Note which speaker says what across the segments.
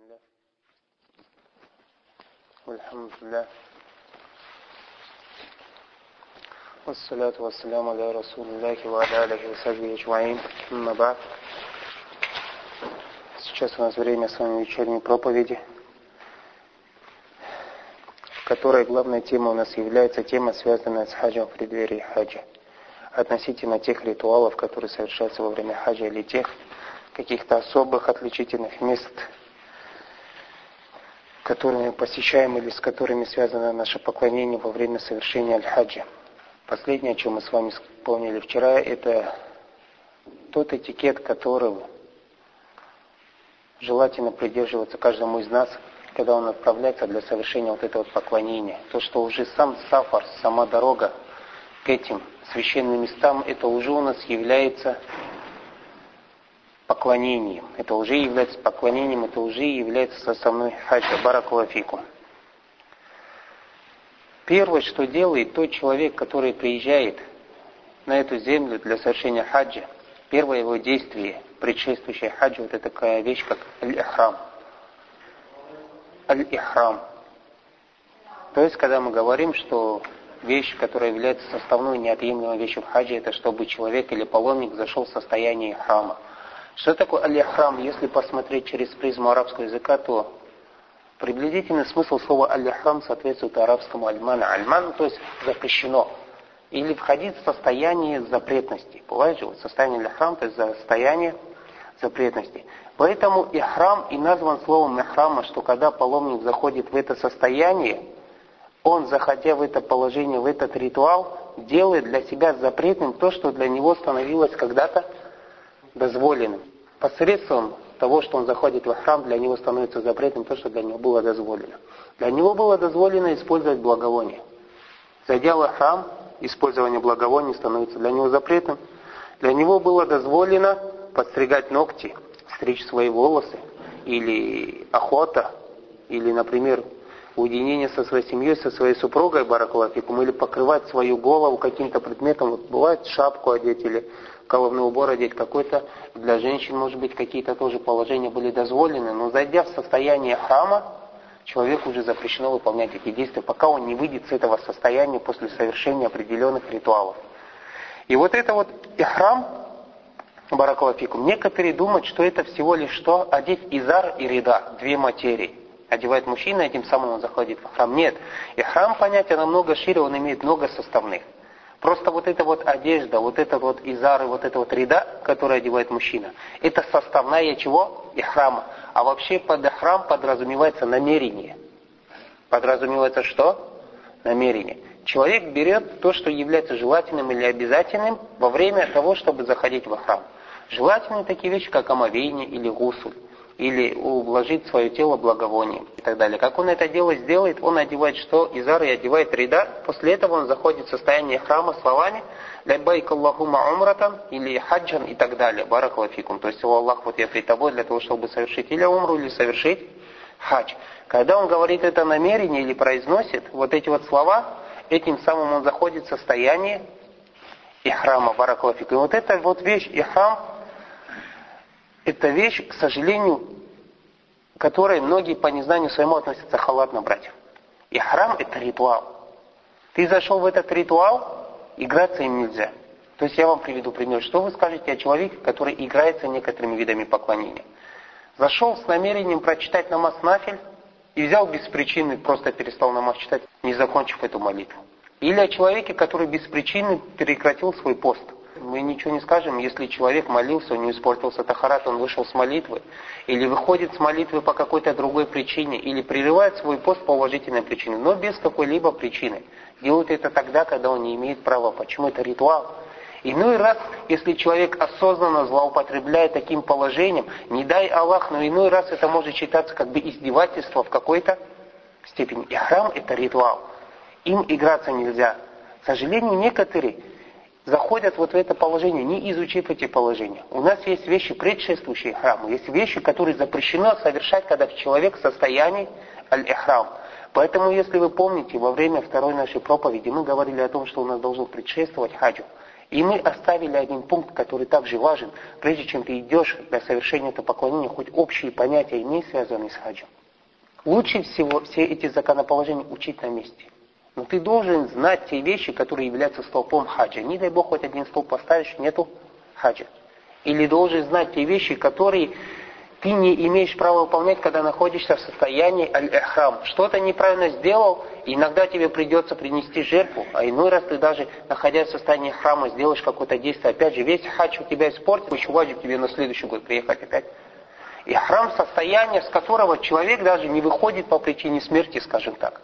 Speaker 1: الله والحمد لله والصلاة والسلام على رسول الله وعلى آله وصحبه أجمعين أما بعد Сейчас у нас время с вами вечерней проповеди, в которой главная тема у нас является тема, связанная с хаджем в преддверии хаджа. Относительно тех ритуалов, которые совершаются во время хаджа или тех каких-то особых отличительных мест, которые мы посещаем или с которыми связано наше поклонение во время совершения аль-хаджа. Последнее, о чем мы с вами вспомнили вчера, это тот этикет, которого желательно придерживаться каждому из нас, когда он отправляется для совершения вот этого поклонения. То, что уже сам сафар, сама дорога к этим священным местам, это уже у нас является поклонением. Это уже является поклонением, это уже является составной хаджа. Баракулафику. Первое, что делает тот человек, который приезжает на эту землю для совершения хаджа, первое его действие, предшествующее хаджу, это такая вещь, как аль-ихрам. Аль-ихрам. То есть, когда мы говорим, что вещь, которая является составной неотъемлемой вещью в хаджи, это чтобы человек или паломник зашел в состояние храма. Что такое аль-ихрам? Если посмотреть через призму арабского языка, то приблизительный смысл слова аль-ихрам соответствует арабскому альмана. Альман, то есть запрещено. Или входить в состояние запретности. Бывает же, вот состояние аль-ихрам, то есть состояние запретности. Поэтому ихрам и назван словом ихрама, что когда паломник заходит в это состояние, он, заходя в это положение, в этот ритуал, делает для себя запретным то, что для него становилось когда-то дозволенным. Посредством того, что он заходит в храм, для него становится запретным то, что для него было дозволено. Для него было дозволено использовать благовоние. Зайдя в храм, использование благовоний становится для него запретным. Для него было дозволено подстригать ногти, стричь свои волосы, или охота, или, например, уединение со своей семьей, со своей супругой, баракулафикум, или покрывать свою голову каким-то предметом, вот бывает шапку одеть или головной убор одеть какой-то, для женщин, может быть, какие-то тоже положения были дозволены, но зайдя в состояние храма, человеку уже запрещено выполнять эти действия, пока он не выйдет с этого состояния после совершения определенных ритуалов. И вот это вот ихрам, баракалафикум, некоторые думают, что это всего лишь что? Одеть изар и рида, две материи. Одевает мужчина, и тем самым он заходит в храм. Нет. И храм понятие намного шире, он имеет много составных. Просто вот эта вот одежда, вот это вот изары, вот это вот ряда, который одевает мужчина, это составная чего? Ихрама. А вообще под ихрам подразумевается намерение. Подразумевается что? Намерение. Человек берет то, что является желательным или обязательным во время того, чтобы заходить в храм. Желательные такие вещи, как омовение или гусуль или ублажить свое тело благовонием и так далее. Как он это дело сделает, он одевает что? Изар и одевает рида. После этого он заходит в состояние храма словами «Лябайк Аллахума умратан» или «Хаджан» и так далее. Баракалафикум. То есть, «О Аллах, вот я при тобой для того, чтобы совершить или умру, или совершить хадж». Когда он говорит это намерение или произносит вот эти вот слова, этим самым он заходит в состояние ихрама, баракалафикум. И вот эта вот вещь, ихрам, это вещь, к сожалению, которой многие по незнанию своему относятся халатно брать. И храм это ритуал. Ты зашел в этот ритуал, играться им нельзя. То есть я вам приведу пример. Что вы скажете о человеке, который играется некоторыми видами поклонения? Зашел с намерением прочитать намаз нафиль и взял без причины, просто перестал намаз читать, не закончив эту молитву. Или о человеке, который без причины прекратил свой пост – мы ничего не скажем, если человек молился, у него испортился тахарат, он вышел с молитвы, или выходит с молитвы по какой-то другой причине, или прерывает свой пост по уважительной причине, но без какой-либо причины. Делает это тогда, когда он не имеет права. Почему это ритуал? Иной раз, если человек осознанно злоупотребляет таким положением, не дай Аллах, но иной раз это может считаться как бы издевательство в какой-то степени. И храм это ритуал. Им играться нельзя. К сожалению, некоторые заходят вот в это положение, не изучив эти положения. У нас есть вещи, предшествующие храму, есть вещи, которые запрещено совершать, когда человек в состоянии аль-ихрам. Поэтому, если вы помните, во время второй нашей проповеди мы говорили о том, что у нас должно предшествовать хаджу. И мы оставили один пункт, который также важен, прежде чем ты идешь для совершения этого поклонения, хоть общие понятия имей, связанные с хаджем. Лучше всего все эти законоположения учить на месте. Но ты должен знать те вещи, которые являются столпом хаджа. Не дай Бог, хоть один столб поставишь, нету хаджа. Или должен знать те вещи, которые ты не имеешь права выполнять, когда находишься в состоянии аль-эхрам. Что-то неправильно сделал, иногда тебе придется принести жертву, а иной раз ты даже, находясь в состоянии храма, сделаешь какое-то действие. Опять же, весь хадж у тебя испортит, еще ваджиб тебе на следующий год приехать опять. И храм состояние, с которого человек даже не выходит по причине смерти, скажем так.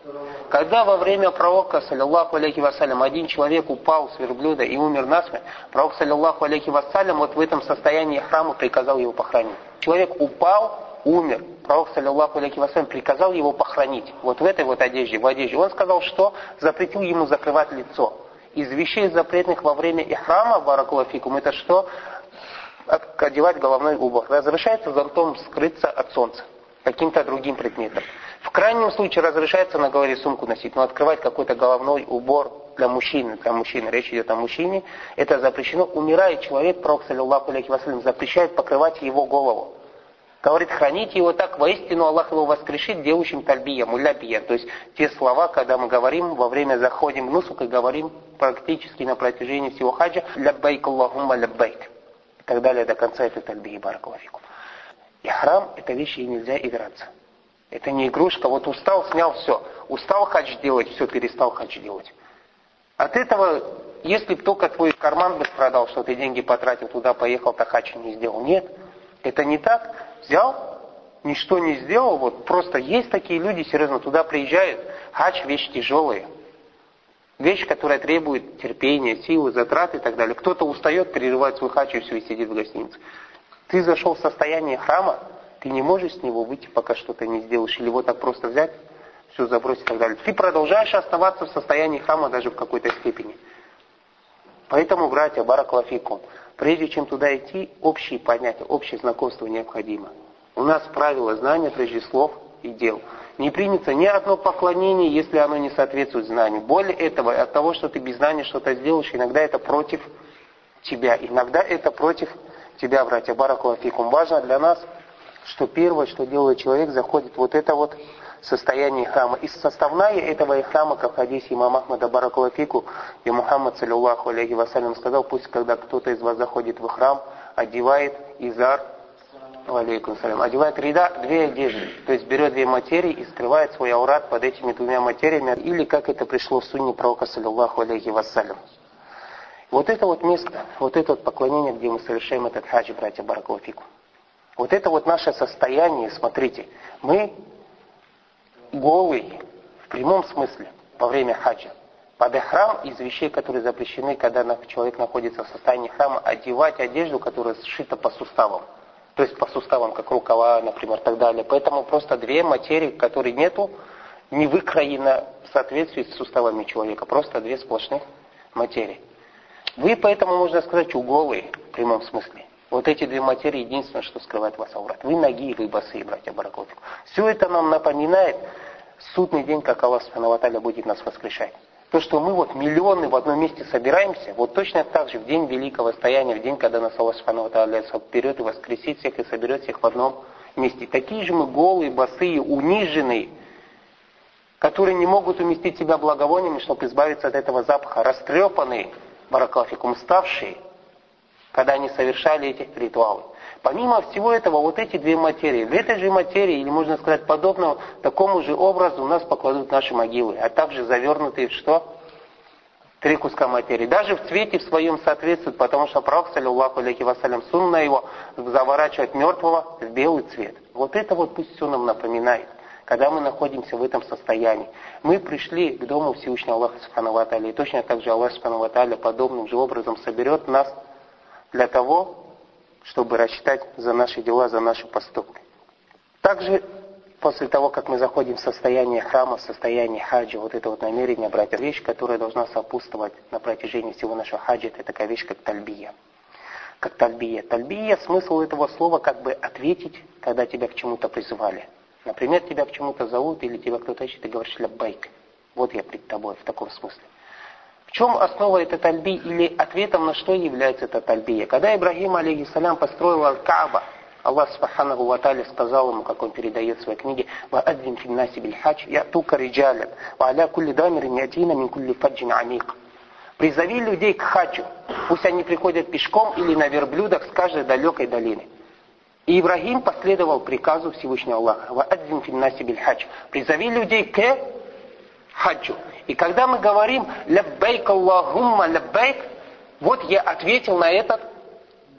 Speaker 1: Когда во время пророка, саллиллаху алейхи вассалям, один человек упал с верблюда и умер насмерть, пророк, саллиллаху алейхи вассалям, вот в этом состоянии храма приказал его похоронить. Человек упал, умер. Пророк, саллиллаху алейхи вассалям, приказал его похоронить. Вот в этой вот одежде, в одежде. Он сказал, что запретил ему закрывать лицо. Из вещей запретных во время ихрама, баракулафикум, это что? Одевать головной убор. Разрешается зонтом скрыться от солнца, каким-то другим предметом. В крайнем случае разрешается на голове сумку носить, но открывать какой-то головной убор для мужчины, для мужчины, речь идет о мужчине, это запрещено. Умирает человек, пророк, саллиллаху алейхи вассалям, запрещает покрывать его голову. Говорит, храните его так, воистину Аллах его воскрешит делающим тальбия, мулябия. То есть те слова, когда мы говорим, во время заходим в нусук и говорим практически на протяжении всего хаджа, ляббайк Аллахумма ляббайк так далее до конца этой тальбии, баракалафикум. И храм – это вещи, и нельзя играться. Это не игрушка, вот устал, снял, все. Устал хадж делать, все, перестал хадж делать. От этого, если бы только твой карман бы страдал, что ты деньги потратил, туда поехал, так хадж не сделал. Нет, это не так. Взял, ничто не сделал, вот просто есть такие люди, серьезно, туда приезжают, хадж вещь тяжелая. Вещь, которая требует терпения, силы, затрат и так далее. Кто-то устает, перерывает свой хач и все, сидит в гостинице. Ты зашел в состояние храма, ты не можешь с него выйти, пока что-то не сделаешь. Или вот так просто взять, все забросить и так далее. Ты продолжаешь оставаться в состоянии храма даже в какой-то степени. Поэтому, братья, бараклафикум, прежде чем туда идти, общие понятия, общее знакомство необходимо. У нас правило знания прежде слов и дел не примется ни одно поклонение, если оно не соответствует знанию. Более этого, от того, что ты без знания что-то сделаешь, иногда это против тебя, иногда это против тебя, братья. Баракулафикум. Важно для нас, что первое, что делает человек, заходит вот это вот состояние храма. И составная этого храма, как хадисе имама Ахмада Баракулафику, и Мухаммад, саллиллаху алейхи вассалям, сказал, пусть когда кто-то из вас заходит в храм, одевает изар, алейкум салям, одевает ряда две одежды. То есть берет две материи и скрывает свой аурат под этими двумя материями. Или как это пришло в сунне пророка, саллиллаху алейхи вассалям. Вот это вот место, вот это вот поклонение, где мы совершаем этот хадж, братья Баракулафику. Вот это вот наше состояние, смотрите, мы голый в прямом смысле во время хаджа. Под храм из вещей, которые запрещены, когда человек находится в состоянии храма, одевать одежду, которая сшита по суставам то есть по суставам, как рукава, например, так далее. Поэтому просто две материи, которые нету, не выкроено в соответствии с суставами человека, просто две сплошных материи. Вы поэтому, можно сказать, уголы в прямом смысле. Вот эти две материи единственное, что скрывает вас аурат. Вы ноги, вы босые, братья Баракотик. Все это нам напоминает судный день, как Аллах Субхану будет нас воскрешать. То, что мы вот миллионы в одном месте собираемся, вот точно так же в день великого стояния, в день, когда нас Аллах Субхану вперед и воскресит всех и соберет всех в одном месте. Такие же мы голые, босые, униженные, которые не могут уместить себя благовониями, чтобы избавиться от этого запаха, растрепанные, баракалфикум, ставшие, когда они совершали эти ритуалы. Помимо всего этого, вот эти две материи, в этой же материи, или можно сказать подобного, такому же образу у нас покладут наши могилы, а также завернутые в что? Три куска материи. Даже в цвете в своем соответствует, потому что пророк, саллиллаху алейхи вассалям, сунна его заворачивать мертвого в белый цвет. Вот это вот пусть все нам напоминает когда мы находимся в этом состоянии. Мы пришли к Дому Всевышнего Аллаха Субхану и точно так же Аллах Субхану подобным же образом соберет нас для того, чтобы рассчитать за наши дела, за наши поступки. Также после того, как мы заходим в состояние храма, в состояние хаджа, вот это вот намерение, братья, вещь, которая должна сопутствовать на протяжении всего нашего хаджа, это такая вещь, как тальбия. Как тальбия. Тальбия, смысл этого слова как бы ответить, когда тебя к чему-то призывали. Например, тебя к чему-то зовут, или тебя кто-то ищет, и говоришь ляббайк. Вот я пред тобой, в таком смысле. В чем основа этой тальби или ответом на что является эта тальбия? Когда Ибрагим, алейхиссалям, построил Аль-Кааба, Аллах Субханаху Ва сказал ему, как он передает в своей книге, «Ваадзин финнаси бильхадж, ятука риджалят, ва аля кулли дамирин ятина мин кулли фаджин амик». Призови людей к хаджу. Пусть они приходят пешком или на верблюдах с каждой далекой долины. И Ибрагим последовал приказу Всевышнего Аллаха. «وأذن في الناس بالحج». Призови людей к хаджу. И когда мы говорим «لبيك اللهم لبيك», вот я ответил на этот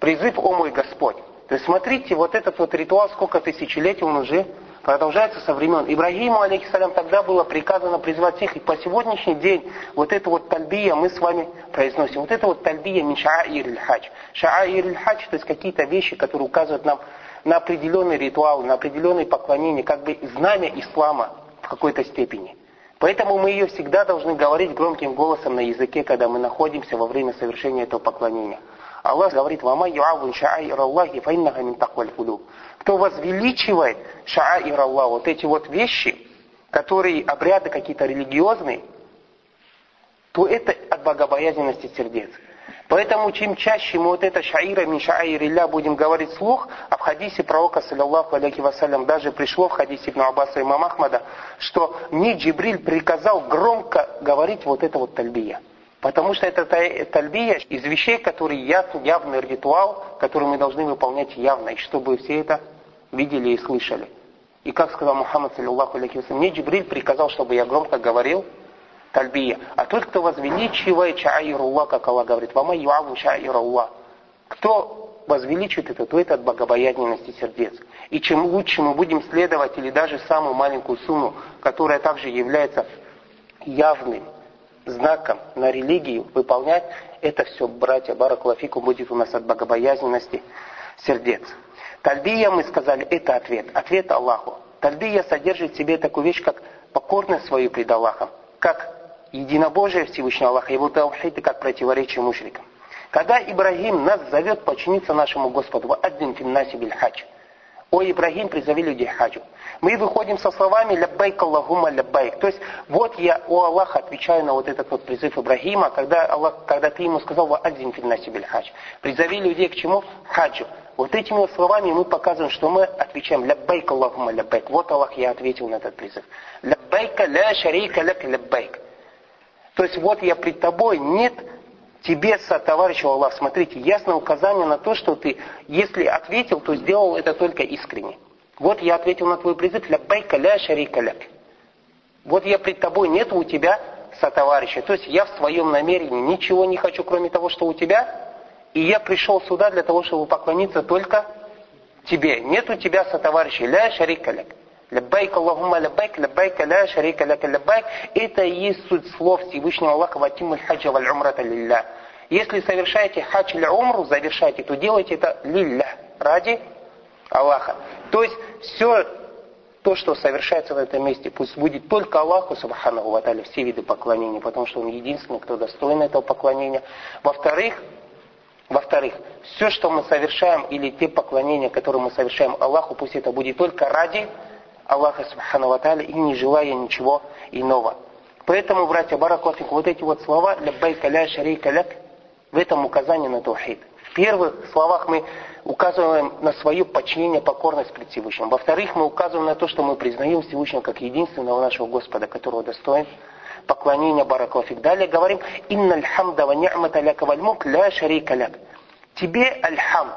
Speaker 1: призыв, о мой Господь. То есть смотрите, вот этот вот ритуал, сколько тысячелетий он уже продолжается со времен. Ибрагиму, عليه السلام, тогда было приказано призвать всех, и по сегодняшний день вот это вот тальбия мы с вами произносим. Вот это вот тальбия من شعائر الحج. شعائر الحج, то есть какие-то вещи, которые указывают нам на определенный ритуал, на определенное поклонение, как бы знамя ислама в какой-то степени. Поэтому мы ее всегда должны говорить громким голосом на языке, когда мы находимся во время совершения этого поклонения. Аллах говорит, «Вама юавун ша'аир Аллахи фаиннаха мин такваль кулуб». Кто возвеличивает ша'аир Аллах, вот эти вот вещи, которые обряды какие-то религиозные, то это от богобоязненности сердец. Поэтому чем чаще мы вот это шаира мин шаир илля будем говорить слух, а в хадисе пророка, саллиллаху алейхи вассалям, даже пришло в хадисе Ибн Аббаса и имам что мне Джибриль приказал громко говорить вот это вот тальбия. Потому что это тальбия из вещей, которые ясный, явный ритуал, который мы должны выполнять явно, и чтобы все это видели и слышали. И как сказал Мухаммад, саллиллаху алейхи мне Джибриль приказал, чтобы я громко говорил тальбия. А тот, кто возвеличивает шаируллах, как Аллах говорит, вама юаву шаируллах. Кто возвеличивает это, то это от богобоязненности сердец. И чем лучше мы будем следовать, или даже самую маленькую сумму, которая также является явным знаком на религию выполнять, это все, братья, баракулафику, будет у нас от богобоязненности сердец. Тальбия, мы сказали, это ответ. Ответ Аллаху. Тальбия содержит в себе такую вещь, как покорность свою пред Аллахом, как единобожие Всевышнего Аллаха, его таухид, как противоречие мушрикам. Когда Ибрагим нас зовет подчиниться нашему Господу, «Аддин финнаси биль хадж», о Ибрагим, призови людей хаджу. Мы выходим со словами «Ляббайк Аллахума ляббайк». То есть, вот я, о Аллах, отвечаю на вот этот вот призыв Ибрагима, когда, Аллах, когда ты ему сказал «Ваадзин финнаси биль хадж». Призови людей к чему? Хаджу. Вот этими вот словами мы показываем, что мы отвечаем «Ляббайк Аллахума ляббайк». Вот Аллах, я ответил на этот призыв. «Ляббайка ля шарика ляк ляббайк». То есть, вот я пред тобой, нет тебе, товарищ Аллах, смотрите, ясное указание на то, что ты, если ответил, то сделал это только искренне. Вот я ответил на твой призыв, ля байка ля шарика ляк. Вот я пред тобой, нет у тебя сотоварища. То есть я в своем намерении ничего не хочу, кроме того, что у тебя. И я пришел сюда для того, чтобы поклониться только тебе. Нет у тебя сотоварища. Ля шарика ляк. Ляббайк Аллахумма ляббайк, ляббайк ля шарика ляка ляббайк. Это и есть суть слов Всевышнего Аллаха ватиму хаджа валь умрата лилля. Если совершаете хадж или умру, завершаете, то делайте это лилля, ради Аллаха. То есть все то, что совершается в этом месте, пусть будет только Аллаху, Субханаху Ваталя, все виды поклонения, потому что Он единственный, кто достоин этого поклонения. Во-вторых, во-вторых, все, что мы совершаем, или те поклонения, которые мы совершаем Аллаху, пусть это будет только ради Аллаха Субхану Ваталя и не желая ничего иного. Поэтому, братья Баракуафик, вот эти вот слова «Ляббайка ля шарейка ляк» в этом указание на таухид. В первых словах мы указываем на свое подчинение, покорность пред Всевышним. Во-вторых, мы указываем на то, что мы признаем Всевышнего как единственного нашего Господа, которого достоин поклонения Баракуафик. Далее говорим «Инна хамда ва ни'мата ляка валь ля шарейка ляк». Тебе аль-хамд.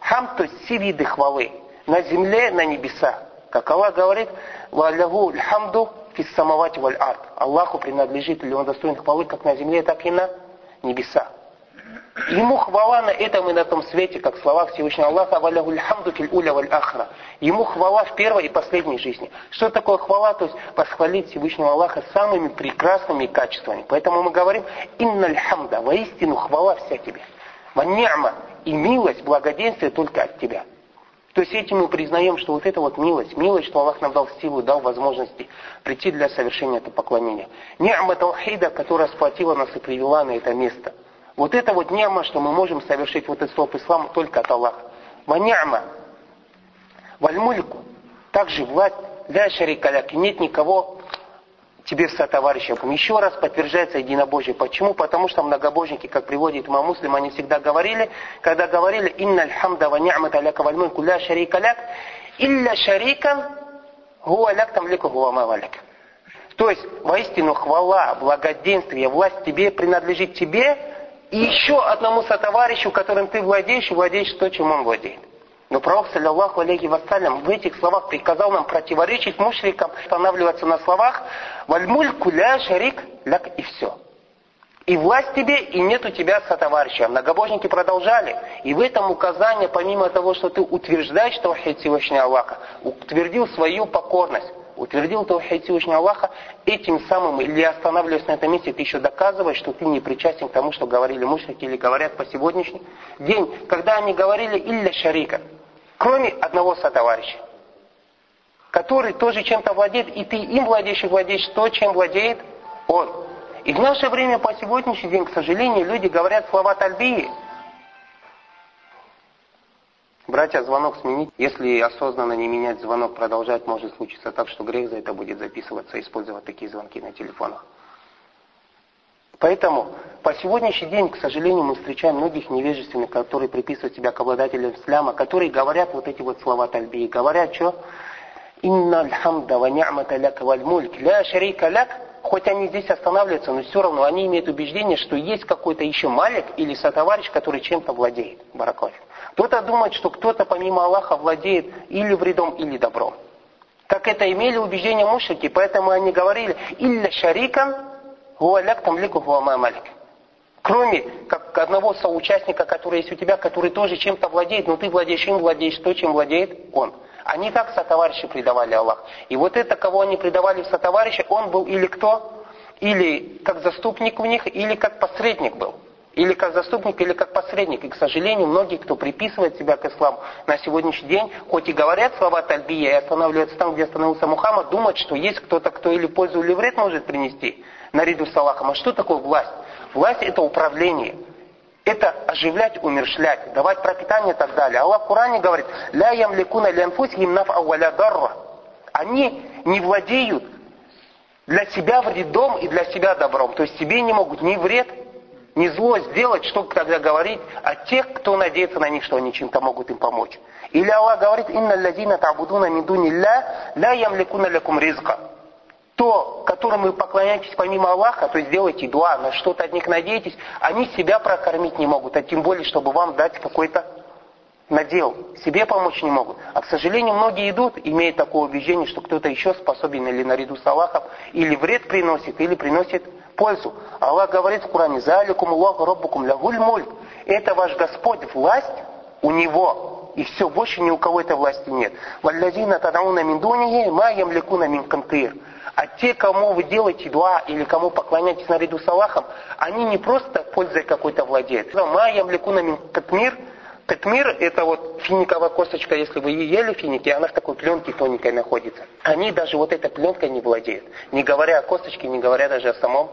Speaker 1: Хамд, то есть все виды хвалы. На земле, на небесах. Как Аллах говорит, «Валягу льхамду фиссамавати валь арт». Аллаху принадлежит, или он достоин хвалы как на земле, так и на небеса. Ему хвала на этом и на том свете, как слова Всевышнего Аллаха, «Валягу льхамду фил уля валь ахра». Ему хвала в первой и последней жизни. Что такое хвала? То есть восхвалить Всевышнего Аллаха самыми прекрасными качествами. Поэтому мы говорим, «Инна льхамда», воистину хвала вся тебе. Ванни'ма и милость, благоденствие только от тебя. То есть этим мы признаем, что вот это вот милость, милость, что Аллах нам дал силу, дал возможности прийти для совершения этого поклонения. Ни'ма таухида, которая сплотила нас и привела на это место. Вот это вот ни'ма, что мы можем совершить вот этот столб ислама только от Аллаха. Ва ни'ма, валь также власть, ля шарикаляк, нет никого тебе в сотоварищах. Еще раз подтверждается единобожие. Почему? Потому что многобожники, как приводит имам Муслим, они всегда говорили, когда говорили «Инна аль-хамда ва ни'мата ляка валь мульку ля шарика ляк, илля шарикан гуа ляк там лику гуа мавалик». То есть, воистину, хвала, благоденствие, власть тебе принадлежит тебе и еще одному сотоварищу, которым ты владеешь, и владеешь то, чем он владеет. Но пророк, саллиллаху алейхи вассалям, в этих словах приказал нам противоречить мушрикам, останавливаться на словах «Вальмуль куля шарик ляк» и все. И власть тебе, и нет у тебя сотоварища. Многобожники продолжали. И в этом указание, помимо того, что ты утверждаешь Таухид Всевышнего Аллаха, утвердил свою покорность, утвердил Таухид Всевышнего Аллаха, этим самым, или останавливаясь на этом месте, ты еще доказываешь, что ты не причастен к тому, что говорили мушрики или говорят по сегодняшний день, когда они говорили «Илля шарика», кроме одного сотоварища, который тоже чем-то владеет, и ты им владеешь и владеешь то, чем владеет он. И в наше время, по сегодняшний день, к сожалению, люди говорят слова тальбии. Братья, звонок сменить. Если осознанно не менять звонок, продолжать, может случиться так, что грех за это будет записываться, использовать такие звонки на телефонах. Поэтому по сегодняшний день, к сожалению, мы встречаем многих невежественных, которые приписывают себя к обладателям исляма, которые говорят вот эти вот слова тальбии. Говорят, что «Инна аль-хамда ва ни'мата ляка валь мульк, ля шарика ляк». Хоть они здесь останавливаются, но все равно они имеют убеждение, что есть какой-то еще малик или сотоварищ, который чем-то владеет. Баракофи. Кто-то думает, что кто-то помимо Аллаха владеет или вредом, или добром. Как это имели убеждение мушрики, поэтому они говорили «Илля шарикан Гуаляк там лику малик. Кроме как одного соучастника, который есть у тебя, который тоже чем-то владеет, но ты владеешь им, владеешь то, чем владеет он. Они так сотоварищи предавали Аллах. И вот это, кого они предавали в сотоварища, он был или кто? Или как заступник в них, или как посредник был. Или как заступник, или как посредник. И, к сожалению, многие, кто приписывает себя к исламу на сегодняшний день, хоть и говорят слова тальбия и останавливаются там, где остановился Мухаммад, думают, что есть кто-то, кто или пользу, или вред может принести наряду с Аллахом. А что такое власть? Власть это управление. Это оживлять, умершлять, давать пропитание и так далее. Аллах в Коране говорит, «Ля ямликуна лянфусихим наф ауаля дарра». Они не владеют для себя вредом и для себя добром. То есть себе не могут ни вред, ни зло сделать, что тогда говорить о тех, кто надеется на них, что они чем-то могут им помочь. Или Аллах говорит, «Инна лазина табудуна мидуни ля, ля ямликуна лякум ризка» то, которым вы поклоняетесь помимо Аллаха, то есть делаете дуа, на что-то от них надеетесь, они себя прокормить не могут, а тем более, чтобы вам дать какой-то надел, себе помочь не могут. А, к сожалению, многие идут, имея такое убеждение, что кто-то еще способен или наряду с Аллахом, или вред приносит, или приносит пользу. Аллах говорит в Коране, «Заликум Аллаху Роббукум лягуль мульк». Это ваш Господь, власть у Него. И все, больше ни у кого этой власти нет. «Валлазина тадауна мин дунихи, ма ямликуна мин кантыр». А те, кому вы делаете дуа или кому поклоняетесь наряду с Аллахом, они не просто пользой какой-то владеют. Ма ямликуна мин катмир. Это вот финиковая косточка, если вы ели финики, она в такой пленке тоненькой находится. Они даже вот этой пленкой не владеют. Не говоря о косточке, не говоря даже о самом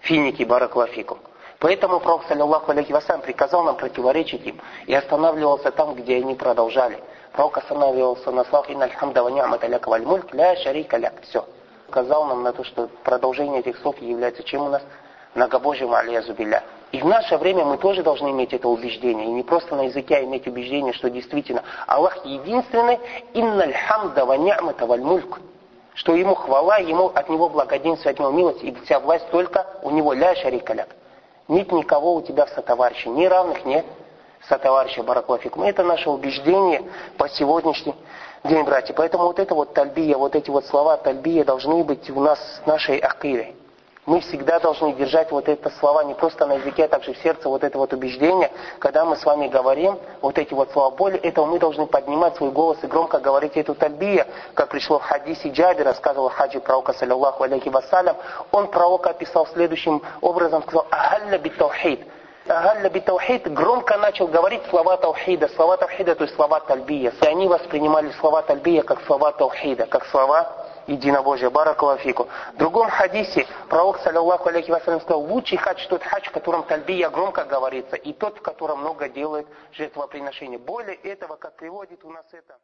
Speaker 1: финике бараклафику. Поэтому Пророк, саллиллаху алейхи вассалям, приказал нам противоречить им и останавливался там, где они продолжали. Пророк останавливался на словах «Инна альхамда ва валь мульк ля шарика ляк». Все указал нам на то, что продолжение этих слов является чем у нас? Многобожием алиязубиля. И в наше время мы тоже должны иметь это убеждение. И не просто на языке, а иметь убеждение, что действительно Аллах единственный, инналь хамда ва ни'мата валь. Что ему хвала, ему от него благоденствие, от него милость, и вся власть только у него ля шарикаляк. Нет никого у тебя в сотоварища, ни равных нет сотоварища Бараклафикум. Это наше убеждение по сегодняшней день, братья. Поэтому вот это вот тальбия, вот эти вот слова тальбия должны быть у нас нашей акидой. Мы всегда должны держать вот это слова не просто на языке, а также в сердце, вот это вот убеждение. Когда мы с вами говорим вот эти вот слова, более этого мы должны поднимать свой голос и громко говорить эту тальбия, как пришло в хадисе Джаби, рассказывал хаджи пророка, саллиллаху алейхи вассалям. Он пророка описал следующим образом, сказал, «Ахалля бит би таухид громко начал говорить слова таухида. Слова таухида, то есть слова тальбия. И они воспринимали слова тальбия как слова таухида, как слова единобожия. Баракалафику. В другом хадисе пророк, саллиллаху алейхи вассалям, сказал, лучший хадж тот хадж, в котором тальбия громко говорится, и тот, в котором много делает жертвоприношения. Более этого, как приводит у нас это...